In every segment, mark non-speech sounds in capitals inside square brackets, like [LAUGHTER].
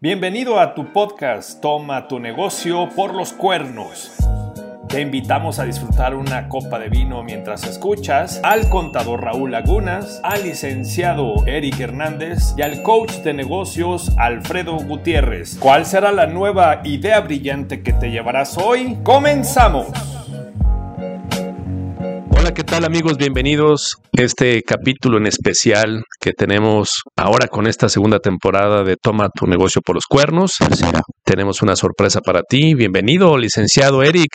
Bienvenido a tu podcast Toma tu negocio por los cuernos. Te invitamos a disfrutar una copa de vino mientras escuchas al contador Raúl Lagunas, al licenciado Eric Hernández y al coach de negocios Alfredo Gutiérrez. ¿Cuál será la nueva idea brillante que te llevarás hoy? ¡Comenzamos! ¿Qué tal amigos? Bienvenidos a este capítulo en especial que tenemos ahora con esta segunda temporada de Toma tu negocio por los cuernos. Tenemos una sorpresa para ti. Bienvenido, licenciado Eric.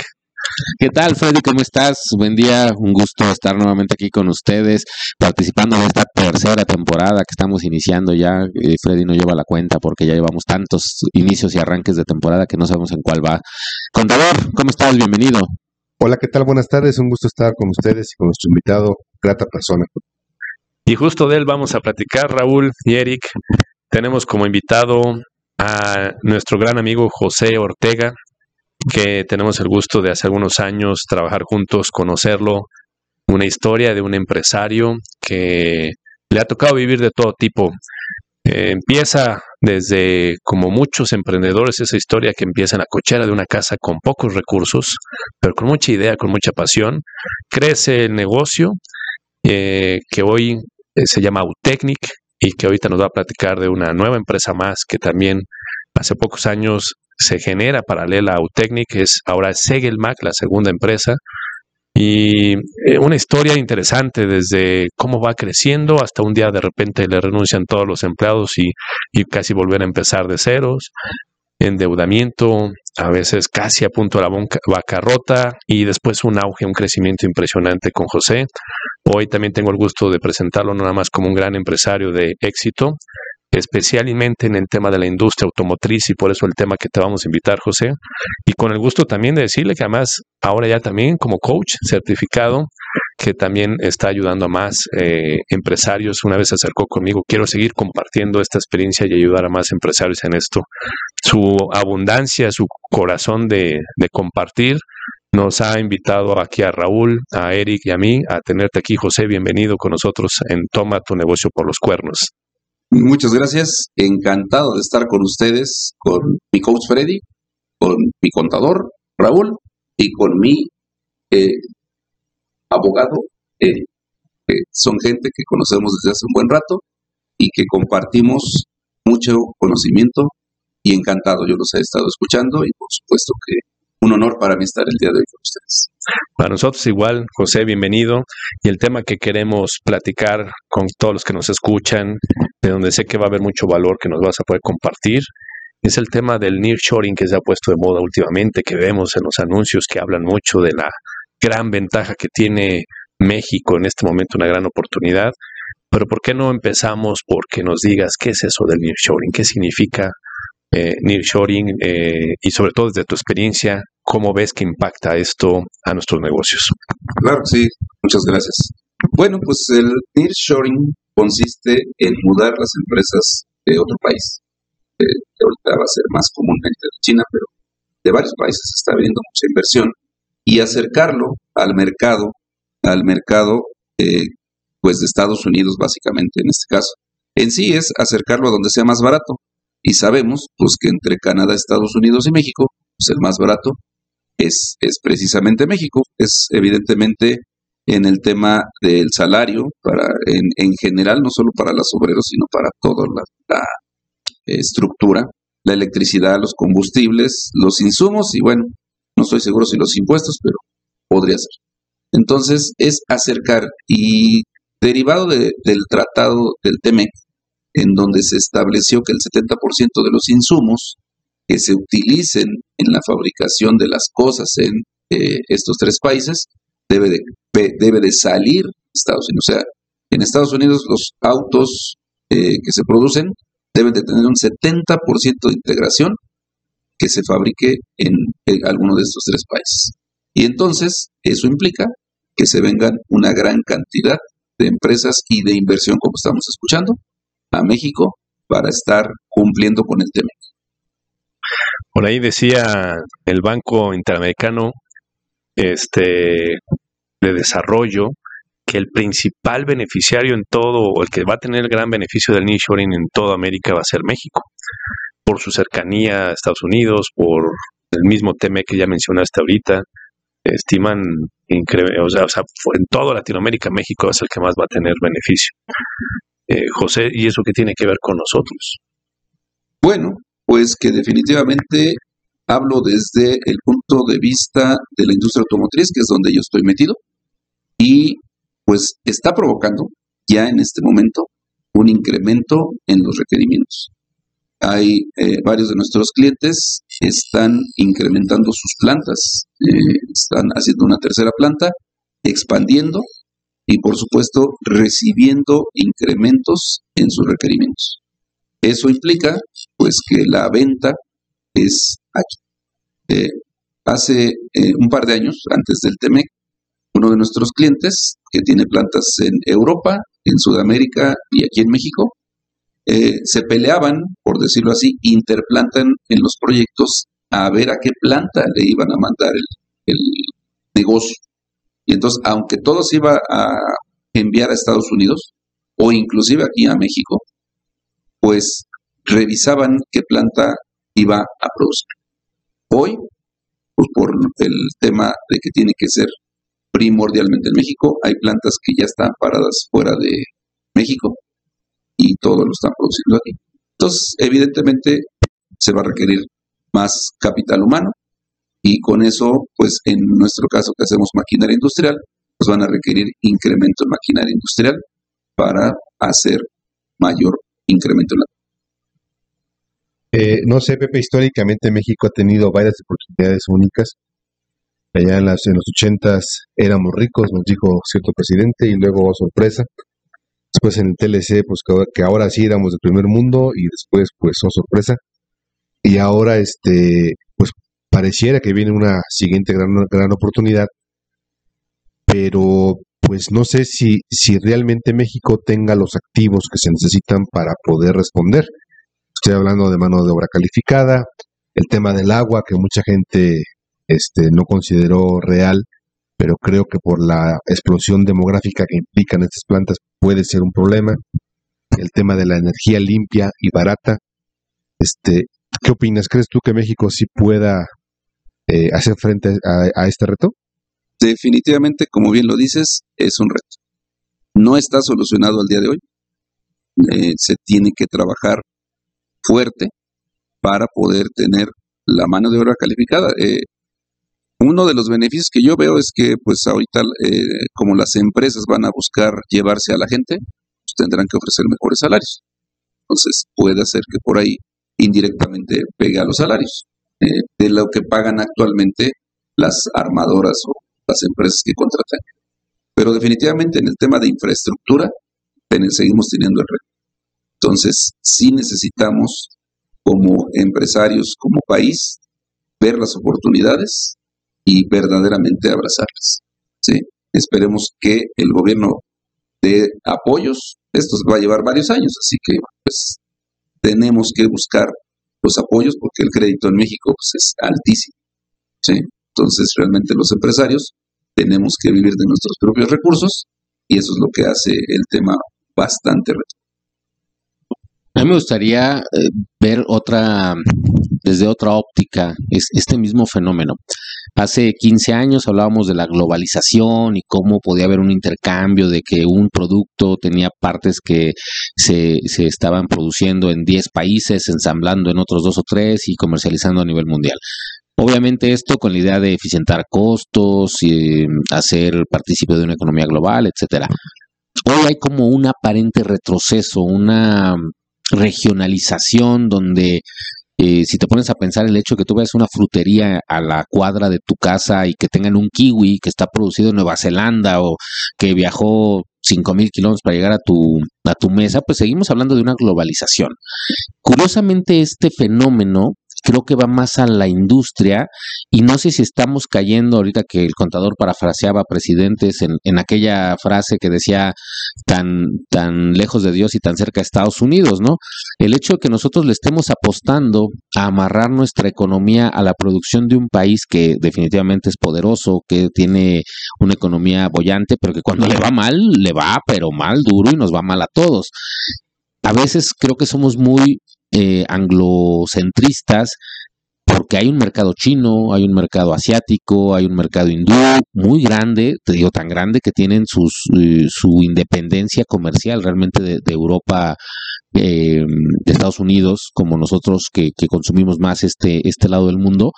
¿Qué tal, Freddy? ¿Cómo estás? Buen día, un gusto estar nuevamente aquí con ustedes, participando en esta tercera temporada que estamos iniciando ya. Eh, Freddy no lleva la cuenta porque ya llevamos tantos inicios y arranques de temporada que no sabemos en cuál va. Contador, ¿cómo estás? Bienvenido. Hola, ¿qué tal? Buenas tardes, un gusto estar con ustedes y con nuestro invitado, grata persona. Y justo de él vamos a platicar, Raúl y Eric. Tenemos como invitado a nuestro gran amigo José Ortega, que tenemos el gusto de hace algunos años trabajar juntos, conocerlo, una historia de un empresario que le ha tocado vivir de todo tipo. Eh, empieza desde, como muchos emprendedores, esa historia que empieza en la cochera de una casa con pocos recursos, pero con mucha idea, con mucha pasión. Crece el negocio eh, que hoy eh, se llama Autechnic y que ahorita nos va a platicar de una nueva empresa más que también hace pocos años se genera paralela a Autechnic, es ahora Segelmac, la segunda empresa, y eh, una historia interesante desde cómo va creciendo hasta un día de repente le renuncian todos los empleados y, y casi volver a empezar de ceros, endeudamiento, a veces casi a punto de la bancarrota y después un auge, un crecimiento impresionante con José. Hoy también tengo el gusto de presentarlo no nada más como un gran empresario de éxito, especialmente en el tema de la industria automotriz y por eso el tema que te vamos a invitar, José. Y con el gusto también de decirle que además ahora ya también como coach certificado, que también está ayudando a más eh, empresarios. Una vez se acercó conmigo, quiero seguir compartiendo esta experiencia y ayudar a más empresarios en esto. Su abundancia, su corazón de, de compartir nos ha invitado aquí a Raúl, a Eric y a mí a tenerte aquí, José. Bienvenido con nosotros en Toma tu negocio por los cuernos. Muchas gracias, encantado de estar con ustedes, con mi coach Freddy, con mi contador Raúl y con mi eh, abogado. Eh, son gente que conocemos desde hace un buen rato y que compartimos mucho conocimiento y encantado. Yo los he estado escuchando y por supuesto que un honor para mí estar el día de hoy con ustedes. Para nosotros igual, José, bienvenido. Y el tema que queremos platicar con todos los que nos escuchan, de donde sé que va a haber mucho valor que nos vas a poder compartir, es el tema del nearshoring que se ha puesto de moda últimamente, que vemos en los anuncios que hablan mucho de la gran ventaja que tiene México en este momento, una gran oportunidad. Pero ¿por qué no empezamos por que nos digas qué es eso del nearshoring? ¿Qué significa eh, nearshoring eh, y sobre todo desde tu experiencia, cómo ves que impacta esto a nuestros negocios? Claro, sí, muchas gracias. Bueno, pues el nearshoring consiste en mudar las empresas de otro país. Eh, que ahorita va a ser más comúnmente de China, pero de varios países está habiendo mucha inversión y acercarlo al mercado, al mercado eh, pues de Estados Unidos básicamente en este caso. En sí es acercarlo a donde sea más barato y sabemos pues que entre Canadá, Estados Unidos y México, pues el más barato es, es precisamente México, es evidentemente en el tema del salario, para, en, en general, no solo para los obreros, sino para toda la, estructura, la electricidad, los combustibles, los insumos y bueno, no estoy seguro si los impuestos, pero podría ser. Entonces es acercar y derivado del tratado del TEMEC, en donde se estableció que el 70% de los insumos que se utilicen en la fabricación de las cosas en eh, estos tres países debe de, debe de salir Estados Unidos. O sea, en Estados Unidos los autos eh, que se producen deben de tener un 70% de integración que se fabrique en, alguno de estos tres países. Y entonces eso implica que se vengan una gran cantidad de empresas y de inversión, como estamos escuchando, a México para estar cumpliendo con el tema. Por ahí decía el Banco Interamericano este, de Desarrollo que el principal beneficiario en todo, o el que va a tener el gran beneficio del nearshoring en toda América va a ser México. por su cercanía a Estados Unidos, por el mismo tema que ya mencionaste ahorita, estiman, o sea, o sea, en toda Latinoamérica, México es el que más va a tener beneficio. Eh, José, ¿y eso qué tiene que ver con nosotros? Bueno, pues que definitivamente hablo desde el punto de vista de la industria automotriz, que es donde yo estoy metido, y pues está provocando ya en este momento un incremento en los requerimientos. Hay eh, varios de nuestros clientes están incrementando sus plantas, eh, están haciendo una tercera planta, expandiendo y por supuesto recibiendo incrementos en sus requerimientos. Eso implica pues que la venta es aquí. Eh, hace un par de años, antes del TEMEC, uno de nuestros clientes que tiene plantas en Europa, en Sudamérica y aquí en México, eh, se peleaban, por decirlo así, interplantan en los proyectos a ver a qué planta le iban a mandar el, negocio. Y entonces, aunque todo se iba a enviar a Estados Unidos o inclusive aquí a México, pues revisaban qué planta iba a producir. Hoy, pues por el tema de que tiene que ser primordialmente en México, hay plantas que ya están paradas fuera de México y todo lo están produciendo aquí. Entonces, evidentemente, se va a requerir más capital humano y con eso, pues en nuestro caso que hacemos maquinaria industrial, pues van a requerir incremento en maquinaria industrial para hacer mayor incremento en la eh, no sé, Pepe, históricamente México ha tenido varias oportunidades únicas. Allá en los ochentas éramos ricos, nos dijo cierto presidente, y luego, oh, sorpresa, después en el TLC, pues que ahora sí éramos del primer mundo y después, pues, oh sorpresa. Y ahora, este, pues pareciera que viene una siguiente gran, gran oportunidad, pero pues no sé si, si realmente México tenga los activos que se necesitan para poder responder. Estoy hablando de mano de obra calificada, el tema del agua que mucha gente este, no consideró real pero creo que por la explosión demográfica que implican estas plantas puede ser un problema. El tema de la energía limpia y barata. Este, ¿Qué opinas? ¿Crees tú que México sí pueda eh, hacer frente a, este reto? Definitivamente, como bien lo dices, es un reto. No está solucionado al día de hoy. Eh, se tiene que trabajar fuerte para poder tener la mano de obra calificada. Eh, uno de los beneficios que yo veo es que, pues ahorita, eh, como las empresas van a buscar llevarse a la gente, pues tendrán que ofrecer mejores salarios. Entonces, puede ser que por ahí indirectamente pegue a los salarios de lo que pagan actualmente las armadoras o las empresas que contratan. Pero definitivamente en el tema de infraestructura seguimos teniendo el reto. Entonces, sí necesitamos como empresarios, como país, ver las oportunidades y verdaderamente abrazarlas. ¿sí? Esperemos que el gobierno dé apoyos. Esto va a llevar varios años, así que pues tenemos que buscar los apoyos porque el crédito en México pues, es altísimo. ¿sí? Entonces realmente los empresarios tenemos que vivir de nuestros propios recursos y eso es lo que hace el tema bastante. A mí me gustaría eh, ver otra, desde otra óptica, es, este mismo fenómeno. Hace 15 años hablábamos de la globalización y cómo podía haber un intercambio de que un producto tenía partes que se, se estaban produciendo en 10 países, ensamblando en otros dos o tres y comercializando a nivel mundial. Obviamente esto con la idea de eficientar costos y hacer partícipe de una economía global, etcétera. Hoy hay como un aparente retroceso, una regionalización donde eh, si te pones a pensar el hecho de que tú veas una frutería a la cuadra de tu casa y que tengan un kiwi que está producido en Nueva Zelanda o que viajó 5.000 kilómetros para llegar a tu, a tu mesa, pues seguimos hablando de una globalización. Curiosamente, este fenómeno creo que va más a la industria y no sé si estamos cayendo ahorita que el contador parafraseaba presidentes en, en aquella frase que decía tan, tan lejos de Dios y tan cerca de Estados Unidos, ¿no? El hecho de que nosotros le estemos apostando a amarrar nuestra economía a la producción de un país que definitivamente es poderoso, que tiene una economía bollante, pero que cuando le va mal, le va, pero mal, duro y nos va mal a todos. A veces creo que somos muy eh, anglocentristas porque hay un mercado chino, hay un mercado asiático, hay un mercado hindú muy grande, te digo tan grande que tienen sus, eh, su independencia comercial realmente de, Europa, eh, de Estados Unidos, como nosotros que, que, consumimos más este, este lado del mundo.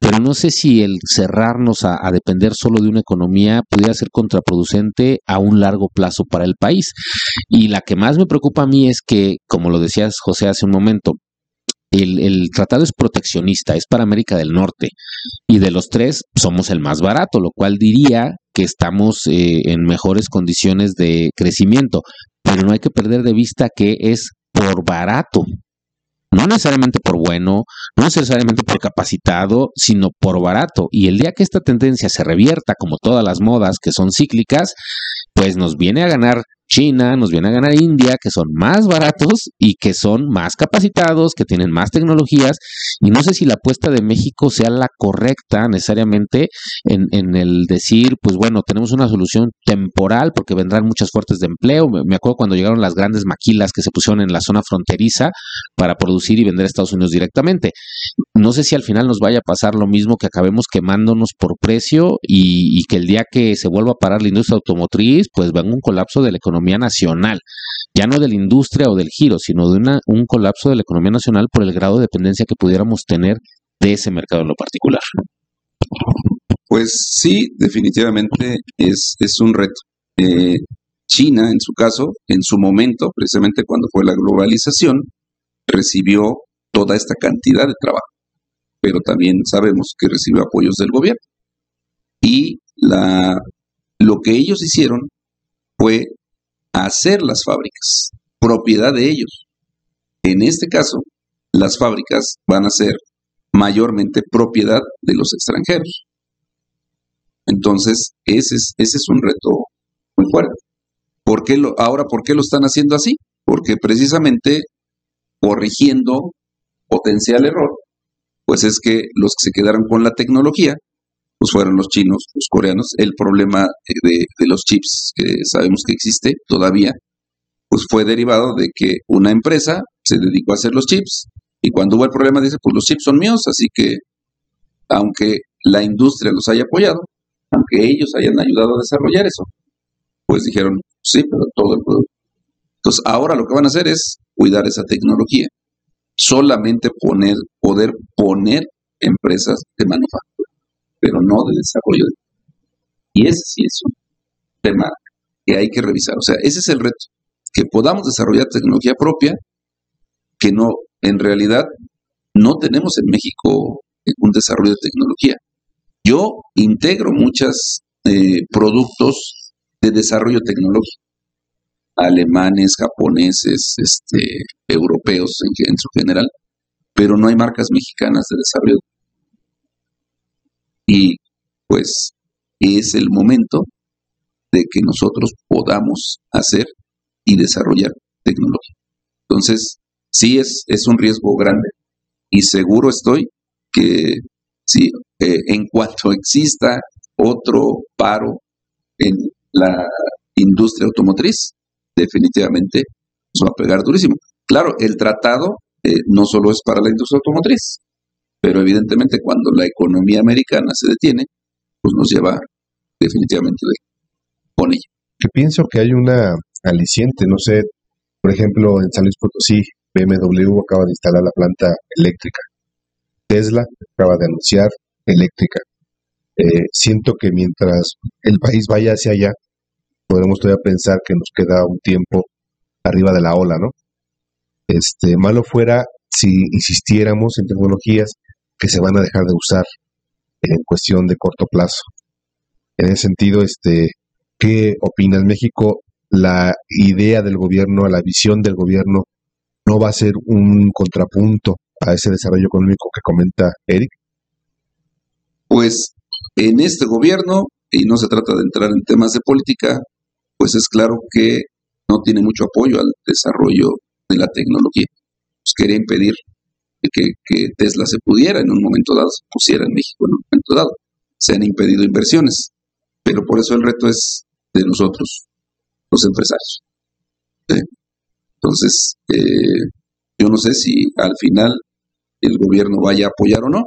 Pero no sé si el cerrarnos a, depender solo de una economía pudiera ser contraproducente a un largo plazo para el país. Y la que más me preocupa a mí es que, como lo decías José hace un momento, el, tratado es proteccionista, es para América del Norte. Y de los tres somos el más barato, lo cual diría que estamos eh, en mejores condiciones de crecimiento, pero no hay que perder de vista que es por barato, no necesariamente por bueno, no necesariamente por capacitado, sino por barato. Y el día que esta tendencia se revierta, como todas las modas que son cíclicas, pues nos viene a ganar China, nos viene a ganar India, que son más baratos y que son más capacitados, que tienen más tecnologías. Y no sé si la apuesta de México sea la correcta necesariamente en, el decir, pues bueno, tenemos una solución temporal porque vendrán muchas fuertes de empleo. Me acuerdo cuando llegaron las grandes maquilas que se pusieron en la zona fronteriza para producir y vender a Estados Unidos directamente. No sé si al final nos vaya a pasar lo mismo que acabemos quemándonos por precio y, y que el día que se vuelva a parar la industria automotriz, pues venga un colapso de la economía nacional, ya no de la industria o del giro, sino de una, un colapso de la economía nacional por el grado de dependencia que pudiéramos tener de ese mercado en lo particular. Pues sí, definitivamente es, es un reto. Eh, China, en su caso, en su momento, precisamente cuando fue la globalización, recibió toda esta cantidad de trabajo, pero también sabemos que recibió apoyos del gobierno. Y la, lo que ellos hicieron fue hacer las fábricas, propiedad de ellos. En este caso, las fábricas van a ser mayormente propiedad de los extranjeros. Entonces, ese es, ese es un reto muy fuerte. ¿Por qué lo, ahora, ¿por qué lo están haciendo así? Porque precisamente corrigiendo potencial error, pues es que los que se quedaron con la tecnología pues fueron los chinos, los coreanos. El problema de, los chips que sabemos que existe todavía, pues fue derivado de que una empresa se dedicó a hacer los chips y cuando hubo el problema dice, pues los chips son míos, así que aunque la industria los haya apoyado, aunque ellos hayan ayudado a desarrollar eso, pues dijeron, sí, pero todo el producto. Entonces ahora lo que van a hacer es cuidar esa tecnología, solamente poner, poder poner empresas de manufactura pero no de desarrollo. Y ese sí es un tema que hay que revisar. O sea, ese es el reto, que podamos desarrollar tecnología propia, que no, en realidad, no tenemos en México un desarrollo de tecnología. Yo integro muchos eh, productos de desarrollo tecnológico, alemanes, japoneses, este, europeos en, en general, pero no hay marcas mexicanas de desarrollo y pues es el momento de que nosotros podamos hacer y desarrollar tecnología. Entonces, sí es, es un riesgo grande y seguro estoy que sí, eh, en cuanto exista otro paro en la industria automotriz, definitivamente nos va a pegar durísimo. Claro, el tratado eh, no solo es para la industria automotriz, pero evidentemente cuando la economía americana se detiene, pues nos lleva definitivamente con ella. Yo pienso que hay una aliciente, no sé, por ejemplo, en San Luis Potosí, BMW acaba de instalar la planta eléctrica. Tesla acaba de anunciar eléctrica. Eh, siento que mientras el país vaya hacia allá, podremos todavía pensar que nos queda un tiempo arriba de la ola, ¿no? Este, malo fuera si insistiéramos en tecnologías que se van a dejar de usar en cuestión de corto plazo. En ese sentido, este, ¿qué opinas? México, la idea del gobierno, la visión del gobierno, no va a ser un contrapunto a ese desarrollo económico que comenta Eric? Pues en este gobierno, y no se trata de entrar en temas de política, pues es claro que no tiene mucho apoyo al desarrollo de la tecnología. Pues quería impedir que, Tesla se pudiera en un momento dado, se pusiera en México en un momento dado. Se han impedido inversiones, pero por eso el reto es de nosotros, los empresarios. Entonces, eh, Yo no sé si al final el gobierno vaya a apoyar o no,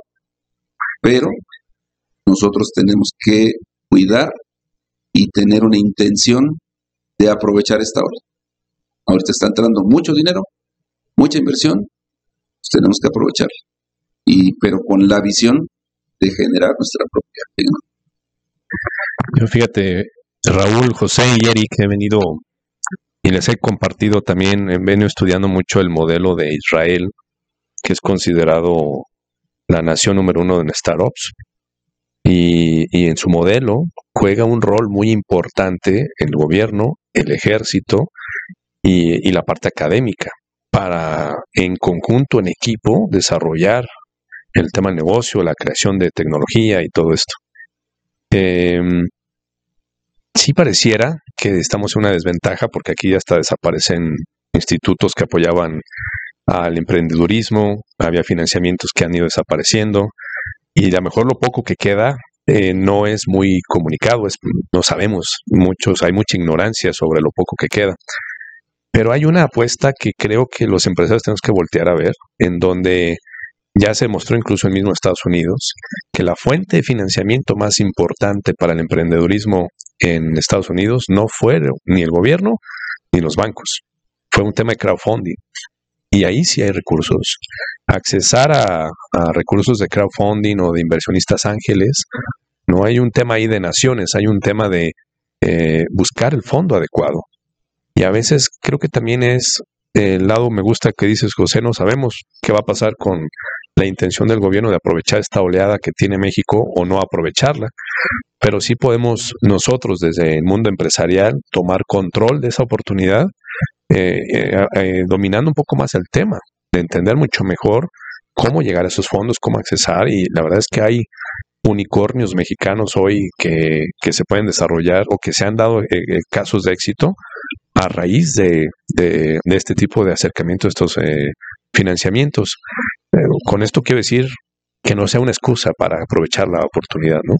pero nosotros tenemos que cuidar y tener una intención de aprovechar esta hora. Ahorita está entrando mucho dinero, mucha inversión, tenemos que aprovecharla. Y, pero con la visión de generar nuestra propia Yo fíjate, Raúl, José y Eric he venido y les he compartido también, he venido estudiando mucho el modelo de Israel, que es considerado la nación número uno en startups. Y, y en su modelo juega un rol muy importante el gobierno, el ejército y, y la parte académica para en conjunto, en equipo, desarrollar el tema del negocio, la creación de tecnología y todo esto. Em, sí pareciera que estamos en una desventaja porque aquí hasta desaparecen institutos que apoyaban al emprendedurismo, había financiamientos que han ido desapareciendo y a lo mejor lo poco que queda eh, no es muy comunicado, no sabemos muchos, hay mucha ignorancia sobre lo poco que queda. Pero hay una apuesta que creo que los empresarios tenemos que voltear a ver, en donde ya se demostró incluso en mismo Estados Unidos que la fuente de financiamiento más importante para el emprendedurismo en Estados Unidos no fue ni el gobierno ni los bancos, fue un tema de crowdfunding. Y ahí sí hay recursos. Accesar a, recursos de crowdfunding o de inversionistas ángeles, no hay un tema ahí de naciones, hay un tema de eh, buscar el fondo adecuado. Y a veces creo que también es el lado me gusta que dices, José, no sabemos qué va a pasar con la intención del gobierno de aprovechar esta oleada que tiene México o no aprovecharla, pero sí podemos nosotros desde el mundo empresarial tomar control de esa oportunidad, eh, eh, eh, dominando un poco más el tema, de entender mucho mejor cómo llegar a esos fondos, cómo accesar. Y la verdad es que hay unicornios mexicanos hoy que, que se pueden desarrollar o que se han dado casos de éxito a raíz de, de, este tipo de acercamiento, estos financiamientos con esto quiero decir que no sea una excusa para aprovechar la oportunidad, ¿no?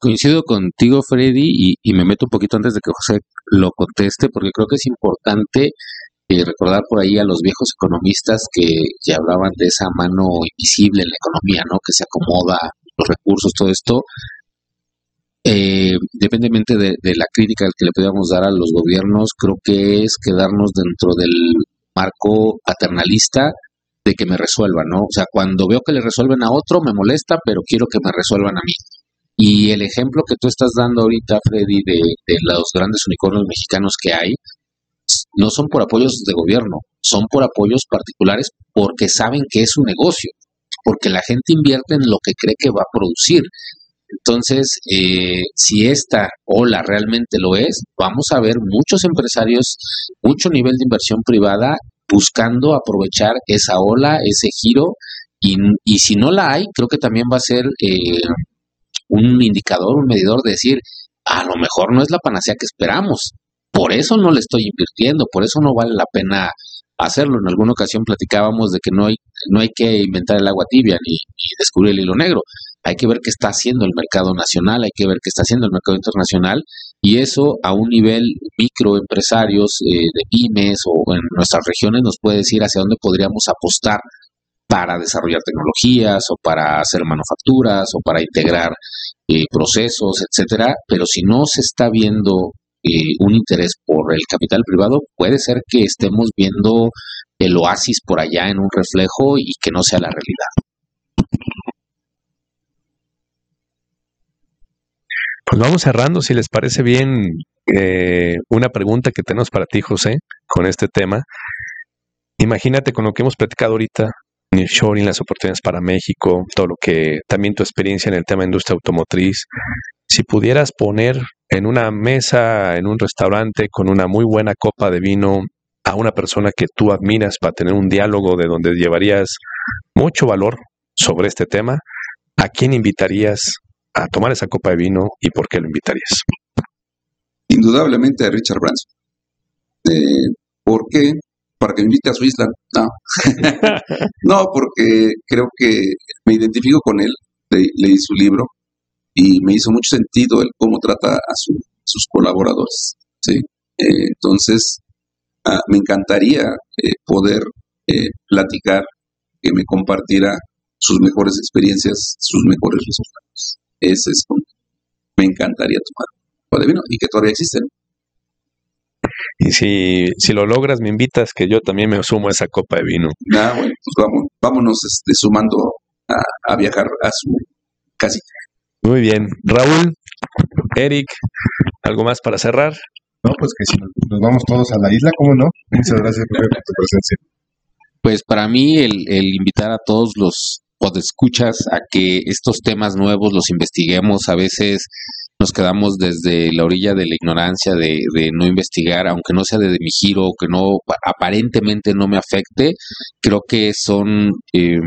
Coincido contigo, Freddy, y, me meto un poquito antes de que José lo conteste, porque creo que es importante eh, recordar por ahí a los viejos economistas que, hablaban de esa mano invisible en la economía, ¿no? Que se acomoda los recursos, todo esto. Eh, de, de, la crítica que le podamos dar a los gobiernos, creo que es quedarnos dentro del marco paternalista de que me resuelvan, ¿no? O sea, cuando veo que le resuelven a otro me molesta, pero quiero que me resuelvan a mí. Y el ejemplo que tú estás dando ahorita, Freddy, de, los grandes unicornios mexicanos que hay, no son por apoyos de gobierno, son por apoyos particulares porque saben que es un negocio, porque la gente invierte en lo que cree que va a producir. Entonces, eh, si esta ola realmente lo es, vamos a ver muchos empresarios, mucho nivel de inversión privada buscando aprovechar esa ola, ese giro, y, y si no la hay, creo que también va a ser eh, un indicador, un medidor de decir, a lo mejor no es la panacea que esperamos, por eso no le estoy invirtiendo, por eso no vale la pena hacerlo. En alguna ocasión platicábamos de que no hay, no hay que inventar el agua tibia ni, descubrir el hilo negro. Hay que ver qué está haciendo el mercado nacional, hay que ver qué está haciendo el mercado internacional y eso a un nivel microempresarios eh, de pymes o en nuestras regiones nos puede decir hacia dónde podríamos apostar para desarrollar tecnologías o para hacer manufacturas o para integrar eh, procesos, etcétera, pero si no se está viendo eh, un interés por el capital privado, puede ser que estemos viendo el oasis por allá en un reflejo y que no sea la realidad. Pues vamos cerrando, si les parece bien, eh, una pregunta que tenemos para ti, José, con este tema. Imagínate con lo que hemos platicado ahorita, nearshoring, las oportunidades para México, todo lo que, también tu experiencia en el tema de industria automotriz. Si pudieras poner en una mesa, en un restaurante, con una muy buena copa de vino, a una persona que tú admiras para tener un diálogo de donde llevarías mucho valor sobre este tema, ¿a quién invitarías a tomar esa copa de vino y por qué lo invitarías? Indudablemente a Richard Branson. Eh, ¿Por qué? Para que me invite a su isla. No. [LAUGHS] no, porque creo que me identifico con él. leí su libro y me hizo mucho sentido el cómo trata a sus colaboradores. ¿sí? Eh, entonces, ah, me encantaría eh, poder eh, platicar, que me compartiera sus mejores experiencias, sus mejores resultados. Ese es me encantaría tomar de vino y que todavía existen. Y si, si lo logras, me invitas que yo también me sumo a esa copa de vino. Ah, bueno, pues vamos, vámonos este, sumando a, a viajar a su casita. Muy bien. Raúl, Eric, ¿algo más para cerrar? No, pues que si nos vamos todos a la isla, ¿cómo no? Muchas gracias por tu presencia. Pues para mí el, invitar a todos los podescuchas a que estos temas nuevos los investiguemos. A veces nos quedamos desde la orilla de la ignorancia, de, de no investigar, aunque no sea de, mi giro, que no aparentemente no me afecte. Creo que son eh,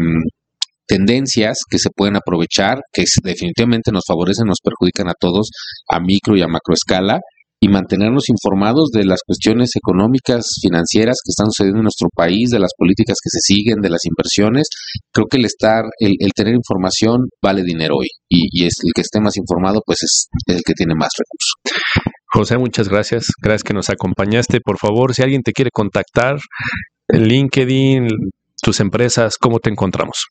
tendencias que se pueden aprovechar, que definitivamente nos favorecen, nos perjudican a todos a micro y a macro escala y mantenernos informados de las cuestiones económicas, financieras que están sucediendo en nuestro país, de las políticas que se siguen, de las inversiones. Creo que el estar, el, tener información vale dinero hoy y, es el que esté más informado, pues es, el que tiene más recursos. José, muchas gracias. Gracias que nos acompañaste. Por favor, si alguien te quiere contactar, LinkedIn, tus empresas, ¿cómo te encontramos?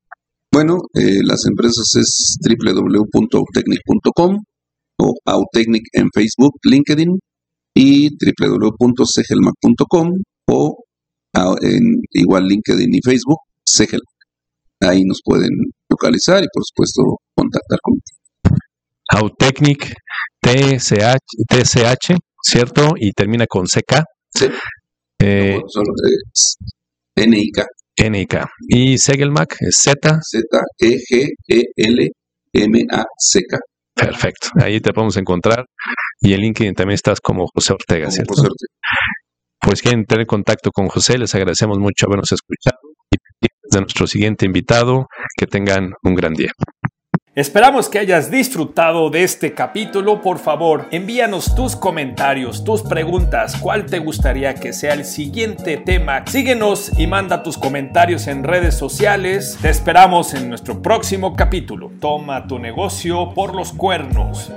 Bueno, eh, las empresas es www.autechnic.com o Autechnic en Facebook, LinkedIn y www.segelmac.com o en igual LinkedIn y Facebook, Segel. Ahí nos pueden localizar y por supuesto contactar con Autechnic TCH, TCH, ¿cierto? Y termina con CK. Sí. Eh, es NIK. NIK. Y Segelmac es Z. Z-E-G-E-L-M-A-C-K. Perfecto. Ahí te podemos encontrar. Y en LinkedIn también estás como José Ortega, ¿cierto? José Ortega. Pues quieren tener contacto con José, les agradecemos mucho habernos escuchado. Y de nuestro siguiente invitado, que tengan un gran día. Esperamos que hayas disfrutado de este capítulo. Por favor, envíanos tus comentarios, tus preguntas, cuál te gustaría que sea el siguiente tema. Síguenos y manda tus comentarios en redes sociales. Te esperamos en nuestro próximo capítulo. Toma tu negocio por los cuernos.